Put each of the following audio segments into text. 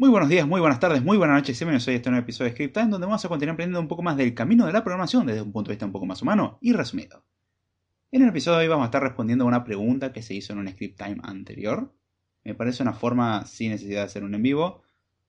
Muy buenos días, muy buenas tardes, muy buenas noches. Bienvenidos a este nuevo episodio de Script Time, donde vamos a continuar aprendiendo un poco más del camino de la programación desde un punto de vista un poco más humano y resumido. En el episodio de hoy vamos a estar respondiendo a una pregunta que se hizo en un Script Time anterior. Me parece una forma, sin necesidad de hacer un en vivo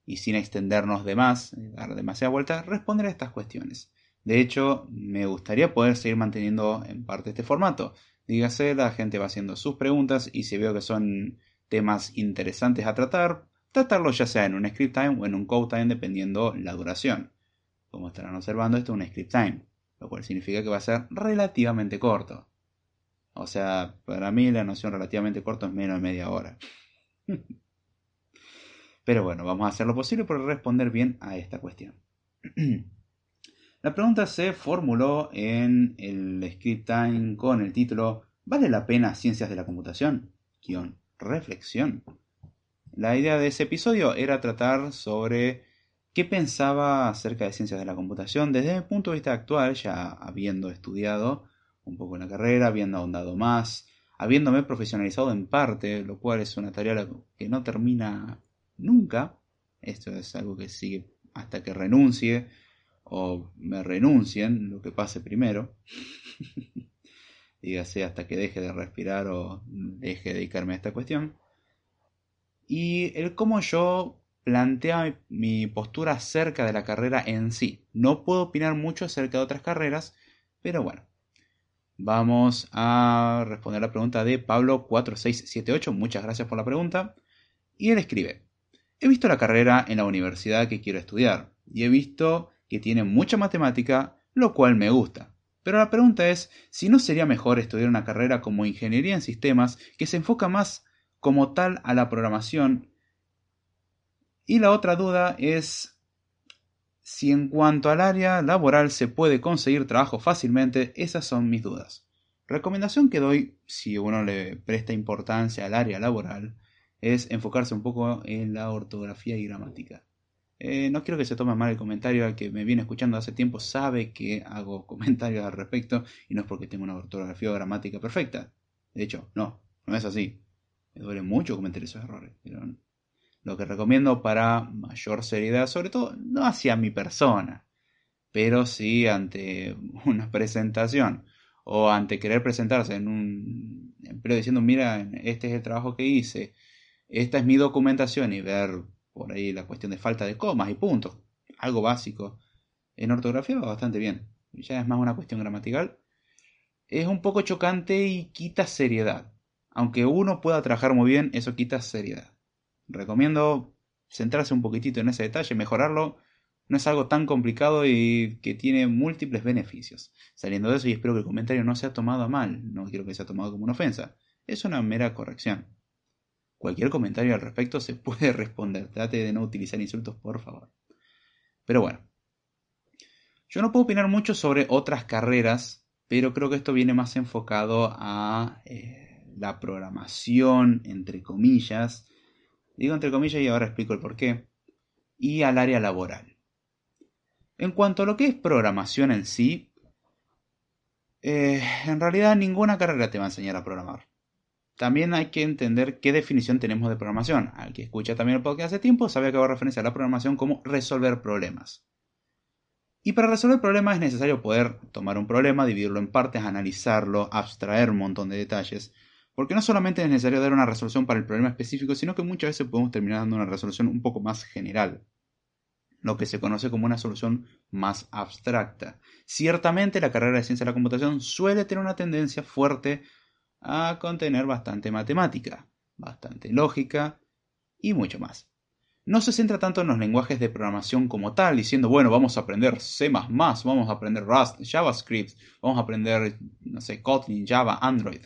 y sin extendernos de más, dar demasiada vuelta, responder a estas cuestiones. De hecho, me gustaría poder seguir manteniendo en parte este formato. Dígase, la gente va haciendo sus preguntas y si veo que son temas interesantes a tratar, tratarlo ya sea en un script time o en un code time dependiendo la duración. Como estarán observando, esto es un script time, lo cual significa que va a ser relativamente corto. O sea, para mí la noción relativamente corto es menos de media hora. Pero bueno, vamos a hacer lo posible por responder bien a esta cuestión. La pregunta se formuló en el script time con el título ¿Vale la pena ciencias de la computación? reflexión. La idea de ese episodio era tratar sobre qué pensaba acerca de ciencias de la computación desde mi punto de vista actual, ya habiendo estudiado un poco la carrera, habiendo ahondado más, habiéndome profesionalizado en parte, lo cual es una tarea que no termina nunca. Esto es algo que sigue hasta que renuncie o me renuncien, lo que pase primero. Dígase hasta que deje de respirar o deje de dedicarme a esta cuestión y el cómo yo plantea mi postura acerca de la carrera en sí. No puedo opinar mucho acerca de otras carreras, pero bueno. Vamos a responder la pregunta de Pablo4678. Muchas gracias por la pregunta. Y él escribe, he visto la carrera en la universidad que quiero estudiar y he visto que tiene mucha matemática, lo cual me gusta. Pero la pregunta es si no sería mejor estudiar una carrera como ingeniería en sistemas que se enfoca más como tal a la programación. Y la otra duda es si en cuanto al área laboral se puede conseguir trabajo fácilmente, esas son mis dudas. Recomendación que doy si uno le presta importancia al área laboral es enfocarse un poco en la ortografía y gramática. Eh, no quiero que se tome mal el comentario, al que me viene escuchando hace tiempo sabe que hago comentarios al respecto y no es porque tengo una ortografía o gramática perfecta. De hecho, no, no es así. Me duele mucho cometer esos errores. lo que recomiendo para mayor seriedad, sobre todo no hacia mi persona, pero sí ante una presentación o ante querer presentarse en un empleo diciendo, mira, este es el trabajo que hice, esta es mi documentación y ver por ahí la cuestión de falta de comas y puntos, algo básico. En ortografía va bastante bien, ya es más una cuestión gramatical. Es un poco chocante y quita seriedad aunque uno pueda trabajar muy bien, eso quita seriedad. Recomiendo centrarse un poquitito en ese detalle, mejorarlo. No es algo tan complicado y que tiene múltiples beneficios. Saliendo de eso, y espero que el comentario no sea tomado mal, no quiero que sea tomado como una ofensa, es una mera corrección. Cualquier comentario al respecto se puede responder. Trate de no utilizar insultos, por favor. Pero bueno. Yo no puedo opinar mucho sobre otras carreras, pero creo que esto viene más enfocado a eh, la programación, entre comillas, digo entre comillas y ahora explico el por qué, y al área laboral. En cuanto a lo que es programación en sí, eh, en realidad ninguna carrera te va a enseñar a programar. También hay que entender qué definición tenemos de programación. Al que escucha también el podcast hace tiempo sabe que hago referencia a la programación como resolver problemas. Y para resolver problemas es necesario poder tomar un problema, dividirlo en partes, analizarlo, abstraer un montón de detalles, porque no solamente es necesario dar una resolución para el problema específico, sino que muchas veces podemos terminar dando una resolución un poco más general, lo que se conoce como una solución más abstracta. Ciertamente la carrera de ciencia de la computación suele tener una tendencia fuerte a contener bastante matemática, bastante lógica y mucho más. No se centra tanto en los lenguajes de programación como tal, diciendo, bueno, vamos a aprender C++, vamos a aprender Rust, JavaScript, vamos a aprender, no sé, Kotlin, Java, Android.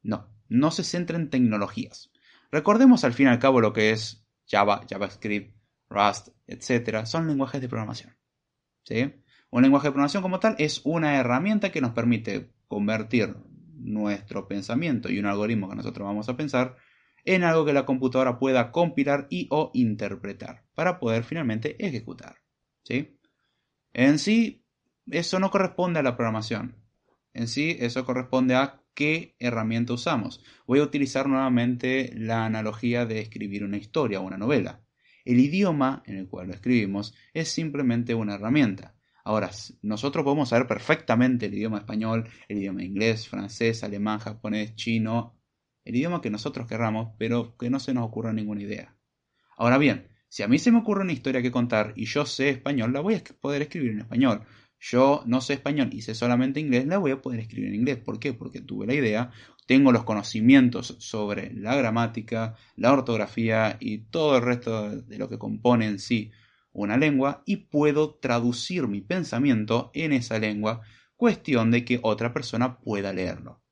No, no se centra en tecnologías. Recordemos al fin y al cabo lo que es Java, JavaScript, Rust, etc. Son lenguajes de programación. ¿sí? Un lenguaje de programación como tal es una herramienta que nos permite convertir nuestro pensamiento y un algoritmo que nosotros vamos a pensar en algo que la computadora pueda compilar y o interpretar para poder finalmente ejecutar. ¿sí? En sí, eso no corresponde a la programación. En sí, eso corresponde a qué herramienta usamos. Voy a utilizar nuevamente la analogía de escribir una historia o una novela. El idioma en el cual lo escribimos es simplemente una herramienta. Ahora, nosotros podemos saber perfectamente el idioma español, el idioma inglés, francés, alemán, japonés, chino, el idioma que nosotros querramos, pero que no se nos ocurra ninguna idea. Ahora bien, si a mí se me ocurre una historia que contar y yo sé español, la voy a poder escribir en español. Yo no sé español y sé solamente inglés, la voy a poder escribir en inglés. ¿Por qué? Porque tuve la idea, tengo los conocimientos sobre la gramática, la ortografía y todo el resto de lo que compone en sí una lengua y puedo traducir mi pensamiento en esa lengua, cuestión de que otra persona pueda leerlo.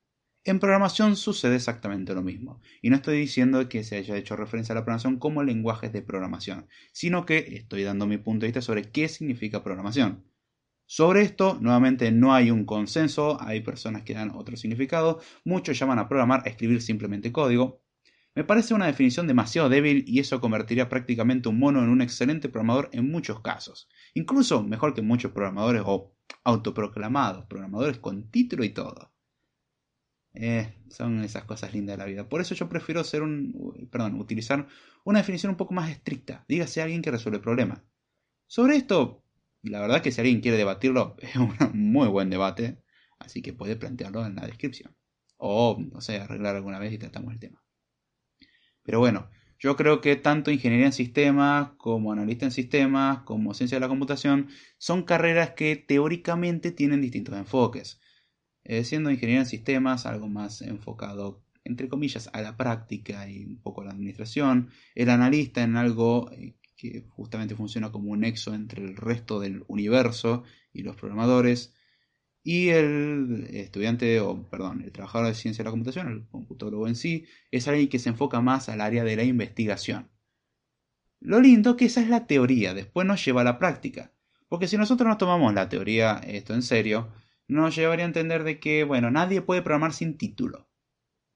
En programación sucede exactamente lo mismo, y no estoy diciendo que se haya hecho referencia a la programación como lenguajes de programación, sino que estoy dando mi punto de vista sobre qué significa programación. Sobre esto, nuevamente, no hay un consenso, hay personas que dan otro significado, muchos llaman a programar a escribir simplemente código. Me parece una definición demasiado débil y eso convertiría prácticamente un mono en un excelente programador en muchos casos, incluso mejor que muchos programadores o autoproclamados, programadores con título y todo. Eh, son esas cosas lindas de la vida. Por eso yo prefiero ser un, perdón, utilizar una definición un poco más estricta. Dígase alguien que resuelve problemas. Sobre esto, la verdad que si alguien quiere debatirlo, es un muy buen debate, así que puede plantearlo en la descripción. O, no sé, arreglar alguna vez y tratamos el tema. Pero bueno, yo creo que tanto ingeniería en sistemas, como analista en sistemas, como ciencia de la computación, son carreras que teóricamente tienen distintos enfoques. Eh, siendo ingeniería en sistemas algo más enfocado, entre comillas, a la práctica y un poco a la administración, el analista en algo eh, que justamente funciona como un nexo entre el resto del universo y los programadores, y el estudiante, o perdón, el trabajador de ciencia de la computación, el computólogo en sí, es alguien que se enfoca más al área de la investigación. Lo lindo que esa es la teoría, después nos lleva a la práctica. Porque si nosotros nos tomamos la teoría, esto en serio, nos llevaría a entender de que, bueno, nadie puede programar sin título.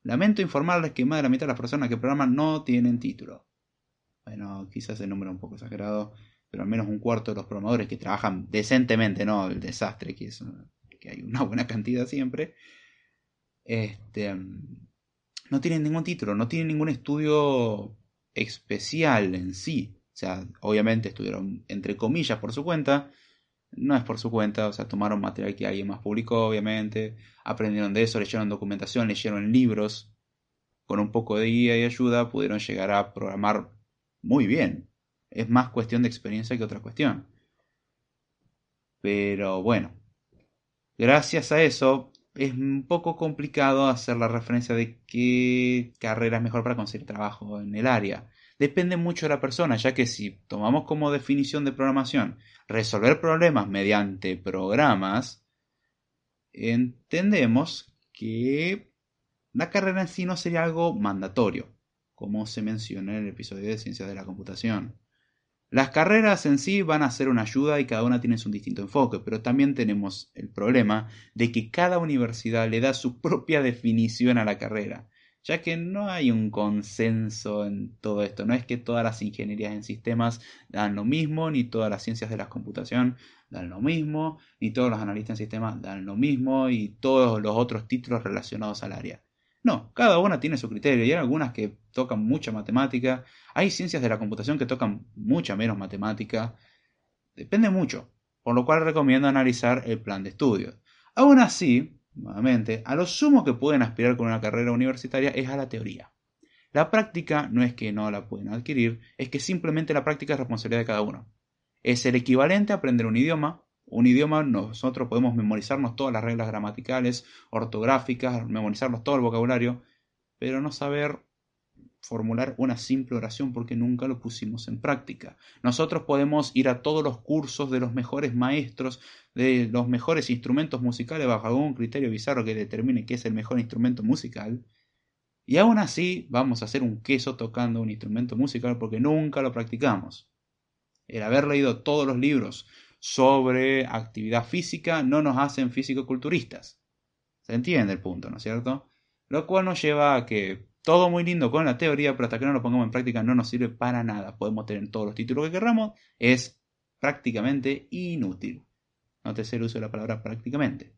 Lamento informarles que más de la mitad de las personas que programan no tienen título. Bueno, quizás el número es un poco exagerado, pero al menos un cuarto de los programadores que trabajan decentemente, no el desastre que es, que hay una buena cantidad siempre, este, no tienen ningún título, no tienen ningún estudio especial en sí. O sea, obviamente estudiaron entre comillas por su cuenta, no es por su cuenta, o sea, tomaron material que alguien más publicó, obviamente, aprendieron de eso, leyeron documentación, leyeron libros, con un poco de guía y ayuda pudieron llegar a programar muy bien. Es más cuestión de experiencia que otra cuestión. Pero bueno, gracias a eso es un poco complicado hacer la referencia de qué carrera es mejor para conseguir trabajo en el área. Depende mucho de la persona, ya que si tomamos como definición de programación resolver problemas mediante programas, entendemos que la carrera en sí no sería algo mandatorio como se menciona en el episodio de Ciencias de la Computación. Las carreras en sí van a ser una ayuda y cada una tiene su distinto enfoque, pero también tenemos el problema de que cada universidad le da su propia definición a la carrera, ya que no hay un consenso en todo esto, no es que todas las ingenierías en sistemas dan lo mismo, ni todas las ciencias de la computación dan lo mismo, ni todos los analistas en sistemas dan lo mismo, y todos los otros títulos relacionados al área. No, cada una tiene su criterio y hay algunas que tocan mucha matemática, hay ciencias de la computación que tocan mucha menos matemática, depende mucho, por lo cual recomiendo analizar el plan de estudios. Aún así, nuevamente, a lo sumo que pueden aspirar con una carrera universitaria es a la teoría. La práctica no es que no la pueden adquirir, es que simplemente la práctica es responsabilidad de cada uno. Es el equivalente a aprender un idioma, un idioma nosotros podemos memorizarnos todas las reglas gramaticales, ortográficas, memorizarnos todo el vocabulario, pero no saber formular una simple oración porque nunca lo pusimos en práctica. Nosotros podemos ir a todos los cursos de los mejores maestros, de los mejores instrumentos musicales bajo algún criterio bizarro que determine qué es el mejor instrumento musical, y aún así vamos a hacer un queso tocando un instrumento musical porque nunca lo practicamos. El haber leído todos los libros sobre actividad física no nos hacen físico-culturistas. Se entiende el punto, ¿no es cierto? Lo cual nos lleva a que todo muy lindo con la teoría, pero hasta que no lo pongamos en práctica no nos sirve para nada. Podemos tener todos los títulos que queramos, es prácticamente inútil. Nótese el uso de la palabra prácticamente.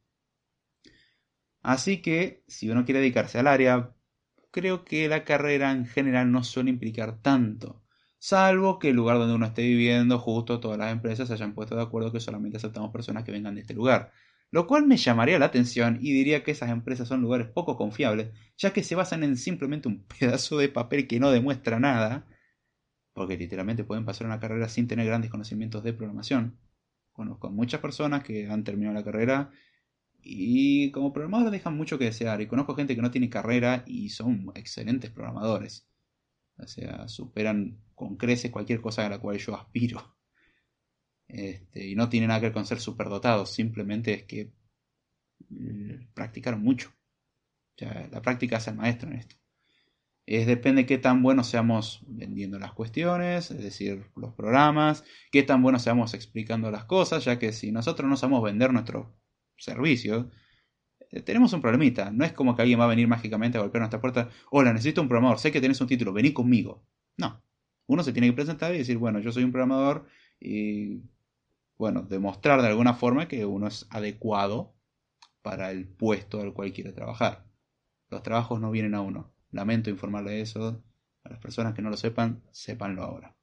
Así que, si uno quiere dedicarse al área, creo que la carrera en general no suele implicar tanto salvo que el lugar donde uno esté viviendo, justo todas las empresas se hayan puesto de acuerdo que solamente aceptamos personas que vengan de este lugar. Lo cual me llamaría la atención y diría que esas empresas son lugares poco confiables, ya que se basan en simplemente un pedazo de papel que no demuestra nada, porque literalmente pueden pasar una carrera sin tener grandes conocimientos de programación. Conozco a muchas personas que han terminado la carrera y como programadores dejan mucho que desear. Y conozco gente que no tiene carrera y son excelentes programadores. O sea, superan con creces cualquier cosa a la cual yo aspiro. Este, y no tiene nada que ver con ser superdotados, simplemente es que eh, practicaron mucho. O la práctica hace el maestro en esto. Es depende de qué tan buenos seamos vendiendo las cuestiones, es decir, los programas, qué tan buenos seamos explicando las cosas, ya que si nosotros no sabemos vender nuestro servicio, eh, tenemos un problemita. No es como que alguien va a venir mágicamente a golpear nuestra puerta. Hola, necesito un programador, sé que tenés un título, vení conmigo. No. Uno se tiene que presentar y decir, bueno, yo soy un programador y, bueno, demostrar de alguna forma que uno es adecuado para el puesto al cual quiere trabajar. Los trabajos no vienen a uno. Lamento informarle eso. A las personas que no lo sepan, sépanlo ahora.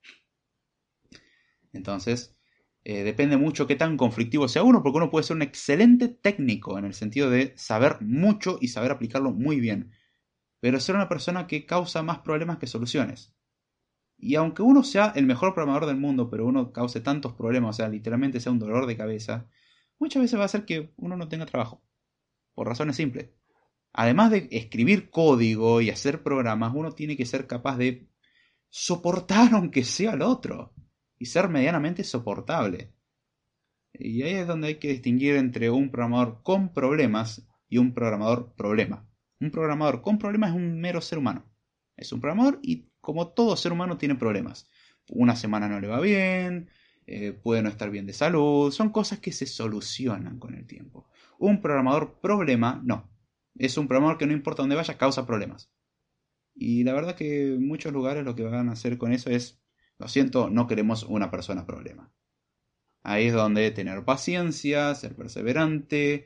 Entonces, eh, depende mucho qué tan conflictivo sea uno, porque uno puede ser un excelente técnico en el sentido de saber mucho y saber aplicarlo muy bien, pero ser una persona que causa más problemas que soluciones. Y aunque uno sea el mejor programador del mundo, pero uno cause tantos problemas, o sea, literalmente sea un dolor de cabeza, muchas veces va a hacer que uno no tenga trabajo. Por razones simples. Además de escribir código y hacer programas, uno tiene que ser capaz de soportar aunque sea al otro y ser medianamente soportable. Y ahí es donde hay que distinguir entre un programador con problemas y un programador problema. Un programador con problemas es un mero ser humano. Es un programador y como todo ser humano tiene problemas. Una semana no le va bien, eh, puede no estar bien de salud, son cosas que se solucionan con el tiempo. Un programador problema, no. Es un programador que no importa dónde vaya, causa problemas. Y la verdad que en muchos lugares lo que van a hacer con eso es lo siento, no queremos una persona problema. Ahí es donde tener paciencia, ser perseverante,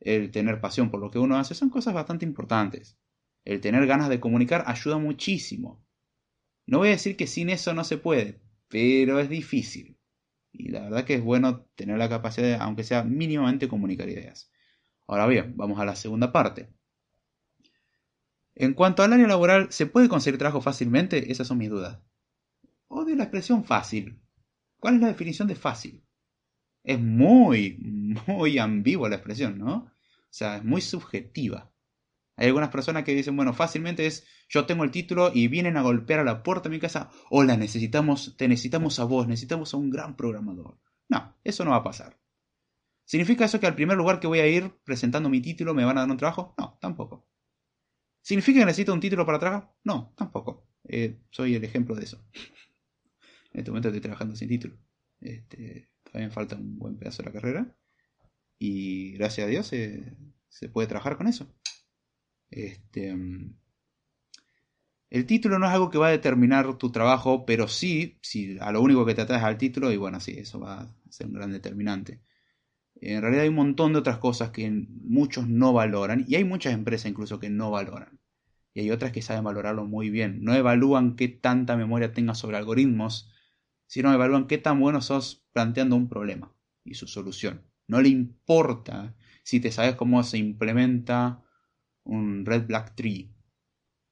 el tener pasión por lo que uno hace, son cosas bastante importantes. El tener ganas de comunicar ayuda muchísimo. No voy a decir que sin eso no se puede, pero es difícil. Y la verdad que es bueno tener la capacidad de, aunque sea mínimamente, comunicar ideas. Ahora bien, vamos a la segunda parte. En cuanto al área laboral, ¿se puede conseguir trabajo fácilmente? Esas son mis dudas. Odio la expresión fácil. ¿Cuál es la definición de fácil? Es muy, muy ambigua la expresión, ¿no? O sea, es muy subjetiva. Hay algunas personas que dicen, bueno, fácilmente es, yo tengo el título y vienen a golpear a la puerta de mi casa, hola, necesitamos, te necesitamos a vos, necesitamos a un gran programador. No, eso no va a pasar. ¿Significa eso que al primer lugar que voy a ir presentando mi título me van a dar un trabajo? No, tampoco. ¿Significa que necesito un título para trabajar? No, tampoco. Eh, soy el ejemplo de eso. En este momento estoy trabajando sin título. Este, me falta un buen pedazo de la carrera. Y gracias a Dios se, puede trabajar con eso. Este, el título no es algo que va a determinar tu trabajo, pero sí, si a lo único que te atraes al título, y bueno, sí, eso va a ser un gran determinante. En realidad hay un montón de otras cosas que muchos no valoran, y hay muchas empresas incluso que no valoran. Y hay otras que saben valorarlo muy bien. No evalúan qué tanta memoria tengas sobre algoritmos, sino evalúan qué tan bueno sos planteando un problema y su solución. No le importa si te sabes cómo se implementa un red black tree.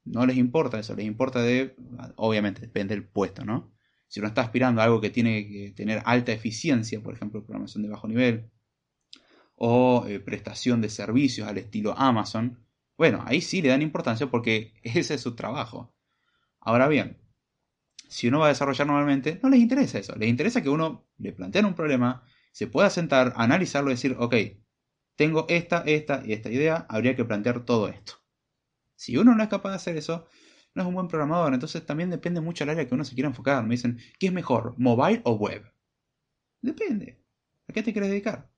No les importa eso, les importa de, obviamente depende del puesto, ¿no? Si uno está aspirando a algo que tiene que tener alta eficiencia, por ejemplo, programación de bajo nivel, o eh, prestación de servicios al estilo Amazon, bueno, ahí sí le dan importancia porque ese es su trabajo. Ahora bien, si uno va a desarrollar normalmente, no les interesa eso. Les interesa que uno le plantee un problema, se pueda sentar, analizarlo y decir, ok, tengo esta, esta y esta idea, habría que plantear todo esto. Si uno no es capaz de hacer eso, no es un buen programador. Entonces también depende mucho del área que uno se quiera enfocar. Me dicen, ¿qué es mejor, mobile o web? Depende. ¿A qué te quieres dedicar?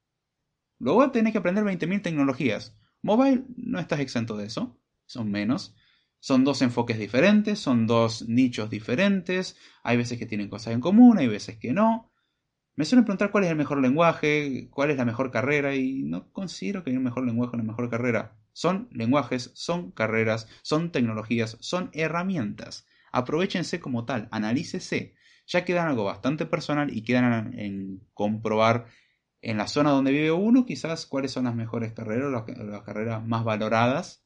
Web tenés que aprender 20.000 tecnologías. Mobile no estás exento de eso. Son menos. Son dos enfoques diferentes, son dos nichos diferentes, hay veces que tienen cosas en común, hay veces que no. Me suelen preguntar cuál es el mejor lenguaje, cuál es la mejor carrera y no considero que hay un mejor lenguaje o una mejor carrera. Son lenguajes, son carreras, son tecnologías, son herramientas. Aprovechense como tal, analícese. ya quedan algo bastante personal y quedan en comprobar en la zona donde vive uno quizás cuáles son las mejores carreras, las, las carreras más valoradas.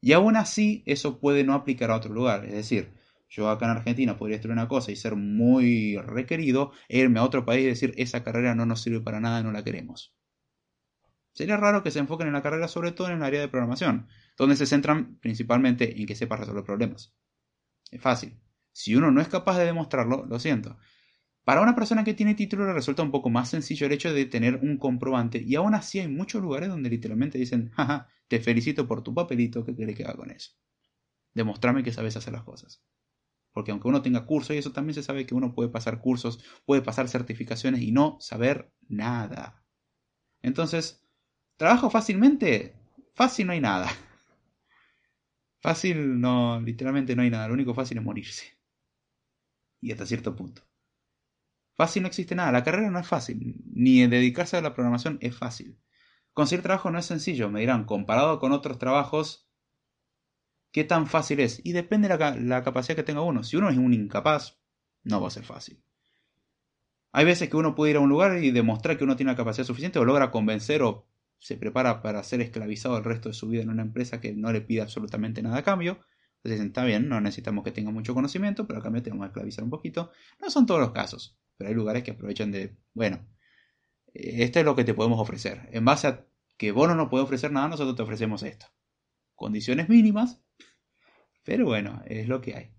Y aún así eso puede no aplicar a otro lugar. Es decir, yo acá en Argentina podría estudiar una cosa y ser muy requerido, e irme a otro país y decir esa carrera no nos sirve para nada, no la queremos. Sería raro que se enfoquen en la carrera sobre todo en el área de programación, donde se centran principalmente en que sepa resolver problemas. Es fácil. Si uno no es capaz de demostrarlo, lo siento. Para una persona que tiene título resulta un poco más sencillo el hecho de tener un comprobante y aún así hay muchos lugares donde literalmente dicen, jaja, te felicito por tu papelito, ¿qué quiere que haga con eso? Demostrame que sabes hacer las cosas. Porque aunque uno tenga cursos y eso también se sabe que uno puede pasar cursos, puede pasar certificaciones y no saber nada. Entonces, ¿Trabajo fácilmente? Fácil no hay nada. Fácil no, literalmente no hay nada. Lo único fácil es morirse. Y hasta cierto punto. Fácil no existe nada. La carrera no es fácil. Ni dedicarse a la programación es fácil. Conseguir trabajo no es sencillo. Me dirán, comparado con otros trabajos, ¿qué tan fácil es? Y depende de la, capacidad que tenga uno. Si uno es un incapaz, no va a ser fácil. Hay veces que uno puede ir a un lugar y demostrar que uno tiene la capacidad suficiente o logra convencer o se prepara para ser esclavizado el resto de su vida en una empresa que no le pide absolutamente nada a cambio. Entonces está bien, no necesitamos que tenga mucho conocimiento, pero a cambio tenemos que esclavizar un poquito. No son todos los casos, pero hay lugares que aprovechan de, bueno, esto es lo que te podemos ofrecer. En base a que vos no nos puedes ofrecer nada, nosotros te ofrecemos esto. Condiciones mínimas, pero bueno, es lo que hay.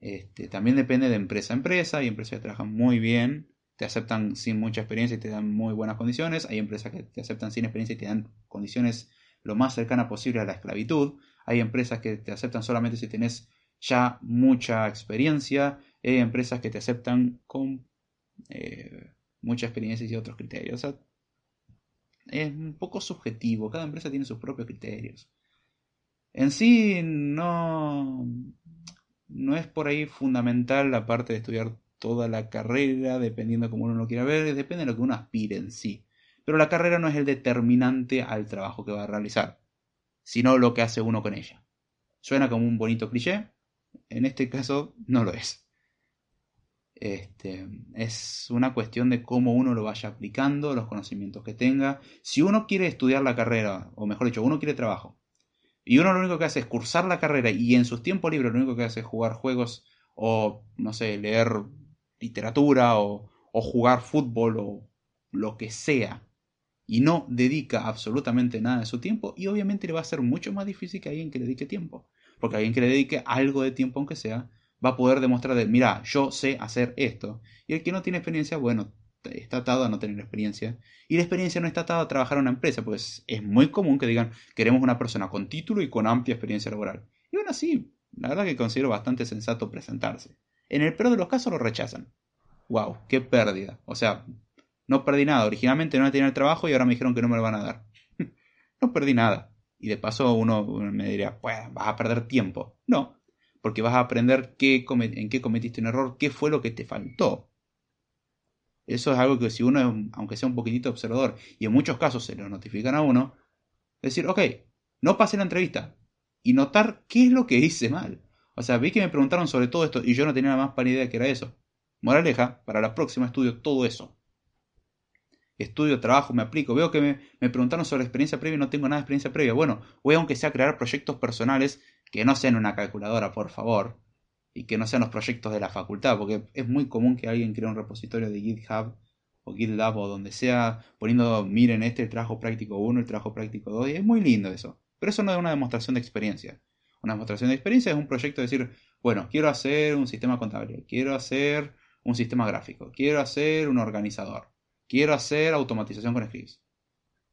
Este, también depende de empresa a empresa, hay empresas que trabajan muy bien te aceptan sin mucha experiencia y te dan muy buenas condiciones. Hay empresas que te aceptan sin experiencia y te dan condiciones lo más cercanas posible a la esclavitud. Hay empresas que te aceptan solamente si tienes ya mucha experiencia. Hay empresas que te aceptan con eh, mucha experiencia y otros criterios. es un poco subjetivo. Cada empresa tiene sus propios criterios. En sí no, no es por ahí fundamental la parte de estudiar toda la carrera, dependiendo como uno lo quiera ver, depende de lo que uno aspire en sí. Pero la carrera no es el determinante al trabajo que va a realizar, sino lo que hace uno con ella. Suena como un bonito cliché, en este caso no lo es. Este, es una cuestión de cómo uno lo vaya aplicando, los conocimientos que tenga. Si uno quiere estudiar la carrera, o mejor dicho, uno quiere trabajo, y uno lo único que hace es cursar la carrera y en sus tiempos libres lo único que hace es jugar juegos o, no sé, leer literatura o, jugar fútbol o lo que sea y no dedica absolutamente nada de su tiempo y obviamente le va a ser mucho más difícil que alguien que le dedique tiempo porque alguien que le dedique algo de tiempo aunque sea va a poder demostrar de mira yo sé hacer esto y el que no tiene experiencia bueno está atado a no tener experiencia y la experiencia no está atada a trabajar en una empresa pues es muy común que digan queremos una persona con título y con amplia experiencia laboral y bueno sí la verdad que considero bastante sensato presentarse en el peor de los casos lo rechazan. ¡Wow! ¡Qué pérdida! O sea, no perdí nada. Originalmente no tenía el trabajo y ahora me dijeron que no me lo van a dar. no perdí nada. Y de paso uno me diría, pues vas a perder tiempo. No, porque vas a aprender qué en qué cometiste un error, qué fue lo que te faltó. Eso es algo que si uno, aunque sea un poquitito observador, y en muchos casos se lo notifican a uno, decir, ok, no pase la entrevista y notar qué es lo que hice mal. O sea, vi que me preguntaron sobre todo esto y yo no tenía la más pálida idea que era eso. Moraleja, para la próxima estudio todo eso. Estudio, trabajo, me aplico. Veo que me, me preguntaron sobre experiencia previa y no tengo nada de experiencia previa. Bueno, voy aunque sea a crear proyectos personales que no sean una calculadora, por favor. Y que no sean los proyectos de la facultad, porque es muy común que alguien cree un repositorio de GitHub o GitLab o donde sea, poniendo, miren, este el trabajo práctico 1, el trabajo práctico 2, y es muy lindo eso. Pero eso no es una demostración de experiencia. Una demostración de experiencia es un proyecto de decir, bueno, quiero hacer un sistema contable, quiero hacer un sistema gráfico, quiero hacer un organizador, quiero hacer automatización con scripts.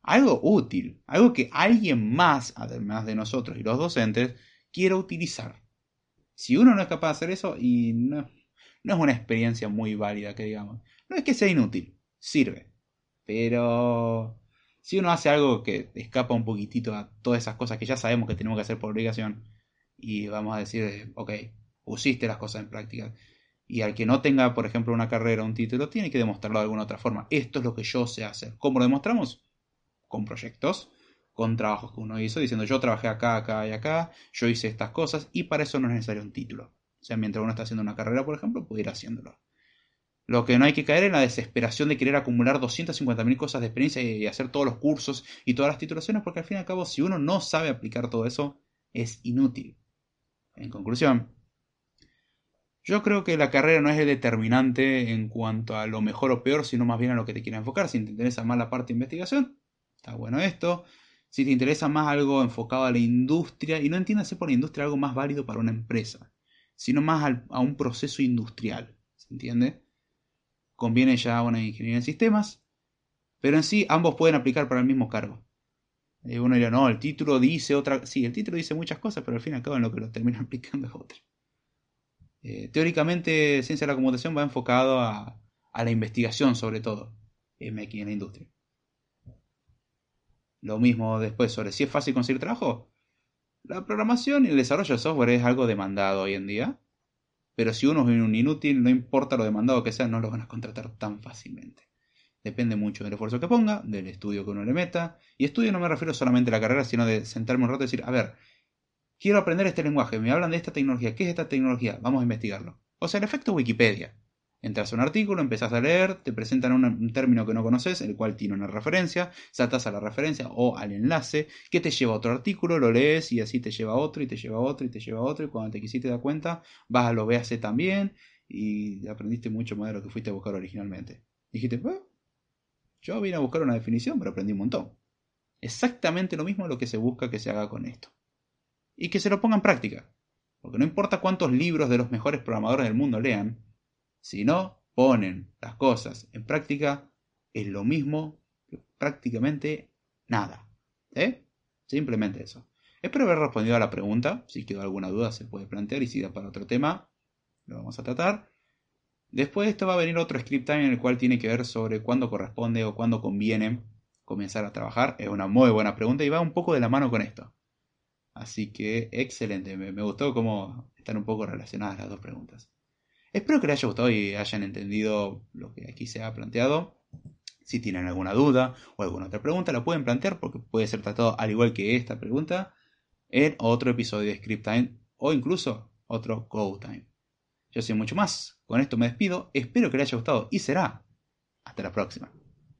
Algo útil, algo que alguien más, además de nosotros y los docentes, quiera utilizar. Si uno no es capaz de hacer eso, y no, no es una experiencia muy válida, que digamos. No es que sea inútil, sirve. Pero si uno hace algo que escapa un poquitito a todas esas cosas que ya sabemos que tenemos que hacer por obligación, y vamos a decir, ok, pusiste las cosas en práctica. Y al que no tenga, por ejemplo, una carrera o un título, tiene que demostrarlo de alguna otra forma. Esto es lo que yo sé hacer. ¿Cómo lo demostramos? Con proyectos, con trabajos que uno hizo, diciendo yo trabajé acá, acá y acá, yo hice estas cosas, y para eso no es necesario un título. O sea, mientras uno está haciendo una carrera, por ejemplo, puede ir haciéndolo. Lo que no hay que caer en la desesperación de querer acumular 250.000 cosas de experiencia y hacer todos los cursos y todas las titulaciones, porque al fin y al cabo, si uno no sabe aplicar todo eso, es inútil. En conclusión, yo creo que la carrera no es el determinante en cuanto a lo mejor o peor, sino más bien a lo que te quieras enfocar. Si te interesa más la parte de investigación, está bueno esto. Si te interesa más algo enfocado a la industria, y no entiéndase por industria algo más válido para una empresa, sino más a un proceso industrial, ¿se entiende? Conviene ya una ingeniería en sistemas, pero en sí ambos pueden aplicar para el mismo cargo. Eh, uno dirá, no, el título dice otra... Sí, el título dice muchas cosas, pero al fin y al cabo en lo que lo termina aplicando es otra. Eh, teóricamente, ciencia de la computación va enfocado a, la investigación sobre todo, en la industria. Lo mismo después sobre si es fácil conseguir trabajo. La programación y el desarrollo de software es algo demandado hoy en día. Pero si uno es un inútil, no importa lo demandado que sea, no lo van a contratar tan fácilmente. Depende mucho del esfuerzo que ponga, del estudio que uno le meta. Y estudio no me refiero solamente a la carrera, sino de sentarme un rato y decir, a ver, quiero aprender este lenguaje, me hablan de esta tecnología, ¿qué es esta tecnología? Vamos a investigarlo. O sea, el efecto Wikipedia. Entras a un artículo, empezás a leer, te presentan un, término que no conoces, el cual tiene una referencia, saltas a la referencia o al enlace, que te lleva a otro artículo, lo lees y así te lleva a otro y te lleva a otro y te lleva a otro y cuando te quisiste dar cuenta, vas a lo BAC también y aprendiste mucho más de lo que fuiste a buscar originalmente. dijiste, yo vine a buscar una definición, pero aprendí un montón. Exactamente lo mismo lo que se busca que se haga con esto y que se lo ponga en práctica. Porque no importa cuántos libros de los mejores programadores del mundo lean, si no ponen las cosas en práctica, es lo mismo que prácticamente nada. ¿Eh? Simplemente eso. Espero haber respondido a la pregunta. Si quedó alguna duda se puede plantear y si da para otro tema, lo vamos a tratar. Después de esto va a venir otro script time en el cual tiene que ver sobre cuándo corresponde o cuándo conviene comenzar a trabajar. Es una muy buena pregunta y va un poco de la mano con esto. Así que excelente, me, gustó cómo están un poco relacionadas las dos preguntas. Espero que les haya gustado y hayan entendido lo que aquí se ha planteado. Si tienen alguna duda o alguna otra pregunta, la pueden plantear porque puede ser tratado al igual que esta pregunta en otro episodio de Script Time o incluso otro Go Time. Yo soy mucho más. Con esto me despido. Espero que les haya gustado y será. Hasta la próxima.